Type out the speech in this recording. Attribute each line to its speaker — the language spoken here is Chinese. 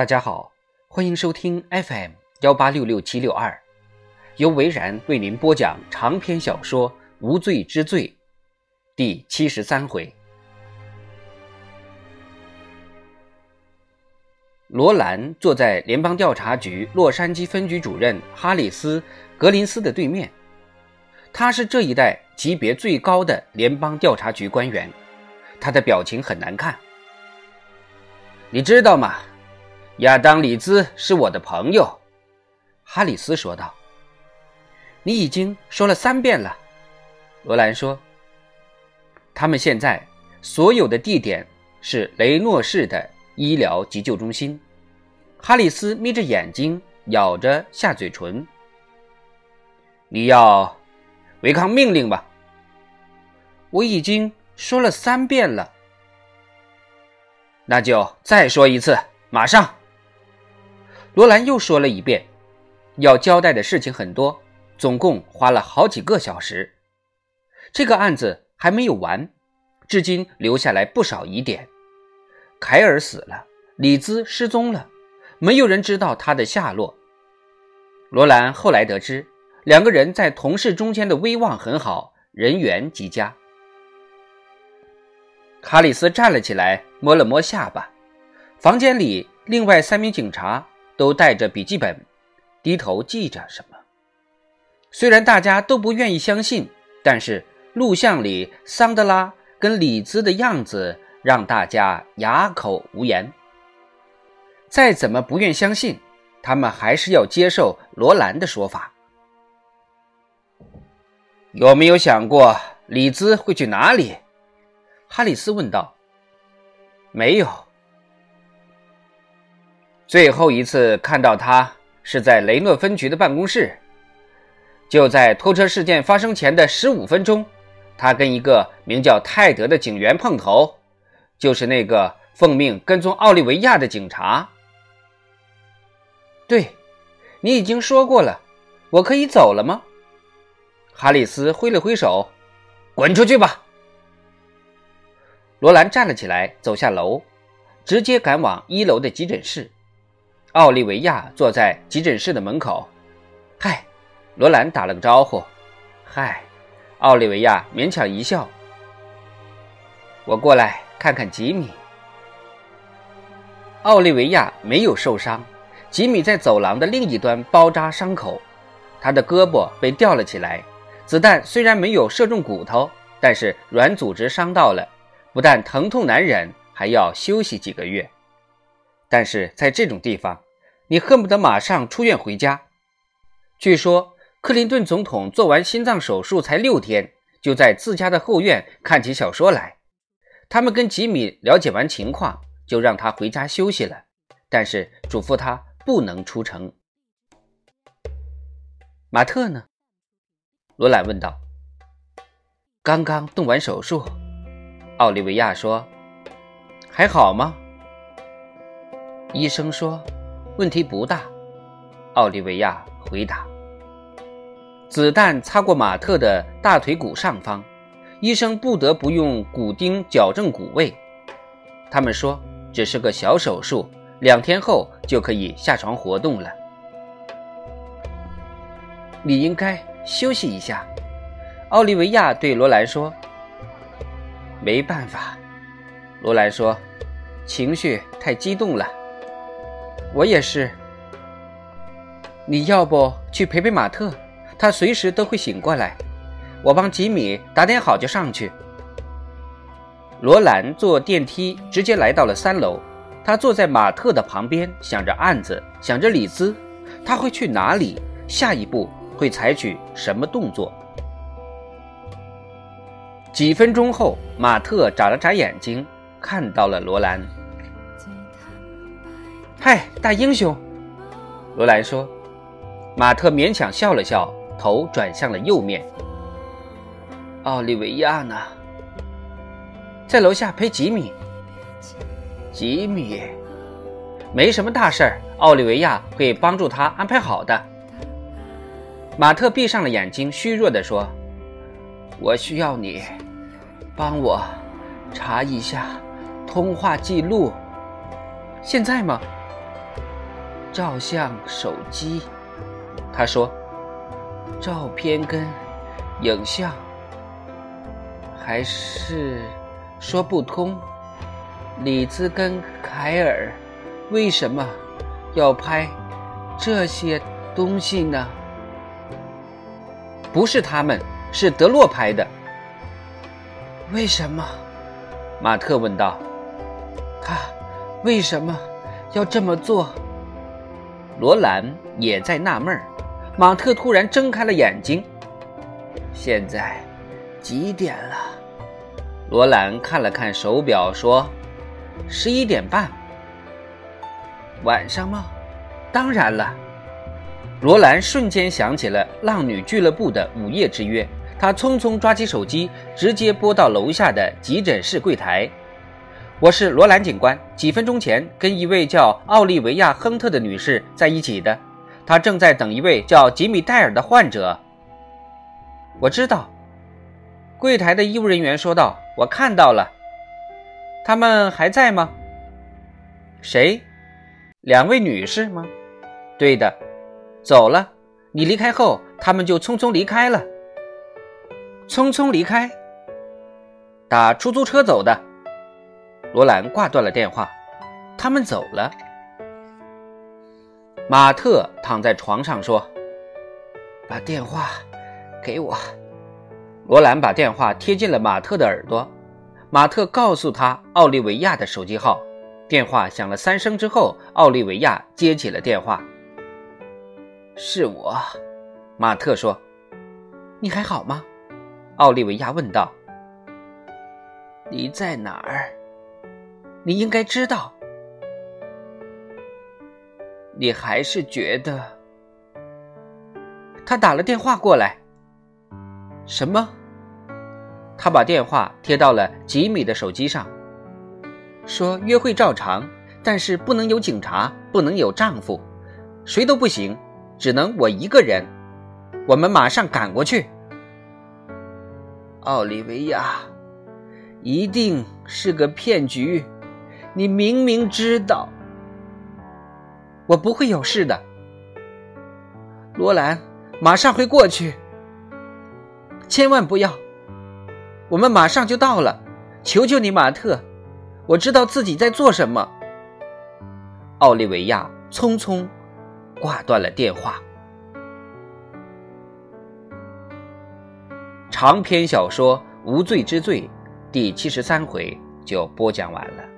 Speaker 1: 大家好，欢迎收听 FM 幺八六六七六二，由维然为您播讲长篇小说《无罪之罪》第七十三回。罗兰坐在联邦调查局洛杉矶分局主任哈里斯·格林斯的对面，他是这一代级别最高的联邦调查局官员，他的表情很难看。你知道吗？亚当·里兹是我的朋友，哈里斯说道。你已经说了三遍了，罗兰说。他们现在所有的地点是雷诺市的医疗急救中心。哈里斯眯着眼睛，咬着下嘴唇。你要违抗命令吧？我已经说了三遍了。那就再说一次，马上。罗兰又说了一遍，要交代的事情很多，总共花了好几个小时。这个案子还没有完，至今留下来不少疑点。凯尔死了，李兹失踪了，没有人知道他的下落。罗兰后来得知，两个人在同事中间的威望很好，人缘极佳。哈里斯站了起来，摸了摸下巴。房间里另外三名警察。都带着笔记本，低头记着什么。虽然大家都不愿意相信，但是录像里桑德拉跟李兹的样子让大家哑口无言。再怎么不愿相信，他们还是要接受罗兰的说法。有没有想过李兹会去哪里？哈里斯问道。没有。最后一次看到他是在雷诺分局的办公室，就在拖车事件发生前的十五分钟，他跟一个名叫泰德的警员碰头，就是那个奉命跟踪奥利维亚的警察。对，你已经说过了，我可以走了吗？哈里斯挥了挥手，滚出去吧。罗兰站了起来，走下楼，直接赶往一楼的急诊室。奥利维亚坐在急诊室的门口。“嗨，罗兰打了个招呼。”“嗨。”奥利维亚勉强一笑。“我过来看看吉米。”奥利维亚没有受伤，吉米在走廊的另一端包扎伤口，他的胳膊被吊了起来。子弹虽然没有射中骨头，但是软组织伤到了，不但疼痛难忍，还要休息几个月。但是在这种地方，你恨不得马上出院回家。据说克林顿总统做完心脏手术才六天，就在自家的后院看起小说来。他们跟吉米了解完情况，就让他回家休息了，但是嘱咐他不能出城。马特呢？罗兰问道。刚刚动完手术，奥利维亚说：“还好吗？”医生说：“问题不大。”奥利维亚回答。子弹擦过马特的大腿骨上方，医生不得不用骨钉矫正骨位。他们说只是个小手术，两天后就可以下床活动了。你应该休息一下，奥利维亚对罗兰说。没办法，罗兰说，情绪太激动了。我也是。你要不去陪陪马特？他随时都会醒过来。我帮吉米打点好就上去。罗兰坐电梯直接来到了三楼。他坐在马特的旁边，想着案子，想着李兹，他会去哪里？下一步会采取什么动作？几分钟后，马特眨了眨眼睛，看到了罗兰。嗨，大英雄，罗兰说。马特勉强笑了笑，头转向了右面。奥利维亚呢？在楼下陪吉米。吉米，没什么大事儿，奥利维亚会帮助他安排好的。马特闭上了眼睛，虚弱地说：“我需要你帮我查一下通话记录。现在吗？”照相手机。他说：“照片跟影像还是说不通。李兹跟凯尔为什么要拍这些东西呢？不是他们，是德洛拍的。为什么？”马特问道。“他为什么要这么做？”罗兰也在纳闷儿。马特突然睁开了眼睛。现在几点了？罗兰看了看手表，说：“十一点半。”晚上吗？当然了。罗兰瞬间想起了浪女俱乐部的午夜之约，他匆匆抓起手机，直接拨到楼下的急诊室柜台：“我是罗兰警官，几分钟前跟一位叫奥利维亚·亨特的女士在一起的。”她正在等一位叫吉米·戴尔的患者。我知道，柜台的医务人员说道：“我看到了，他们还在吗？”谁？两位女士吗？对的，走了。你离开后，他们就匆匆离开了。匆匆离开？打出租车走的。罗兰挂断了电话。他们走了。马特躺在床上说：“把电话给我。”罗兰把电话贴近了马特的耳朵。马特告诉他奥利维亚的手机号。电话响了三声之后，奥利维亚接起了电话。“是我。”马特说。“你还好吗？”奥利维亚问道。“你在哪儿？你应该知道。”你还是觉得他打了电话过来？什么？他把电话贴到了吉米的手机上，说约会照常，但是不能有警察，不能有丈夫，谁都不行，只能我一个人。我们马上赶过去。奥利维亚，一定是个骗局，你明明知道。我不会有事的，罗兰，马上会过去。千万不要，我们马上就到了，求求你，马特，我知道自己在做什么。奥利维亚匆匆挂断了电话。长篇小说《无罪之罪》第七十三回就播讲完了。